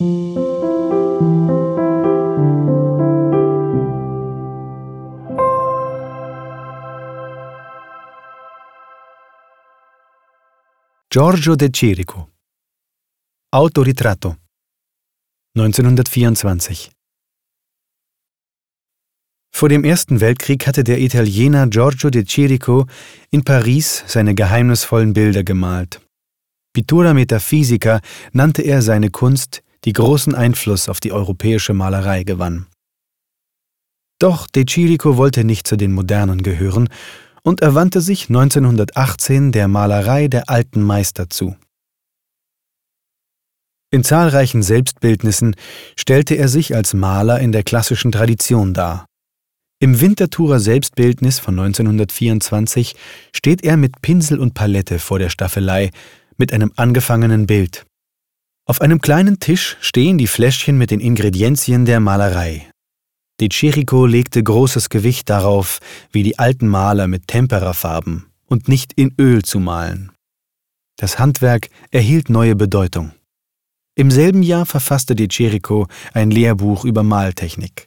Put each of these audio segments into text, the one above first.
Giorgio de Chirico Autoritratto. 1924 Vor dem Ersten Weltkrieg hatte der Italiener Giorgio de Chirico in Paris seine geheimnisvollen Bilder gemalt. Pittura Metaphysica nannte er seine Kunst, die großen Einfluss auf die europäische Malerei gewann. Doch de Chirico wollte nicht zu den Modernen gehören und er wandte sich 1918 der Malerei der alten Meister zu. In zahlreichen Selbstbildnissen stellte er sich als Maler in der klassischen Tradition dar. Im Winterthurer Selbstbildnis von 1924 steht er mit Pinsel und Palette vor der Staffelei mit einem angefangenen Bild. Auf einem kleinen Tisch stehen die Fläschchen mit den Ingredienzien der Malerei, De Chirico legte großes Gewicht darauf, wie die alten Maler mit Temperafarben und nicht in Öl zu malen. Das Handwerk erhielt neue Bedeutung. Im selben Jahr verfasste De Chirico ein Lehrbuch über Maltechnik.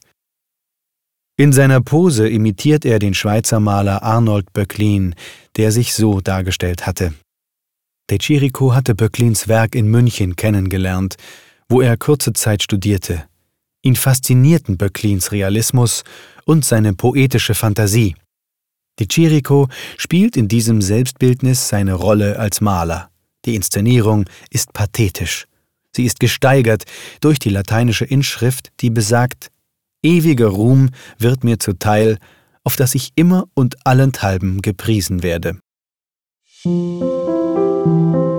In seiner Pose imitiert er den Schweizer Maler Arnold Böcklin, der sich so dargestellt hatte. De Chirico hatte Böcklins Werk in München kennengelernt, wo er kurze Zeit studierte. Ihn faszinierten Böcklins Realismus und seine poetische Fantasie. Di Chirico spielt in diesem Selbstbildnis seine Rolle als Maler. Die Inszenierung ist pathetisch. Sie ist gesteigert durch die lateinische Inschrift, die besagt, Ewiger Ruhm wird mir zuteil, auf das ich immer und allenthalben gepriesen werde. Música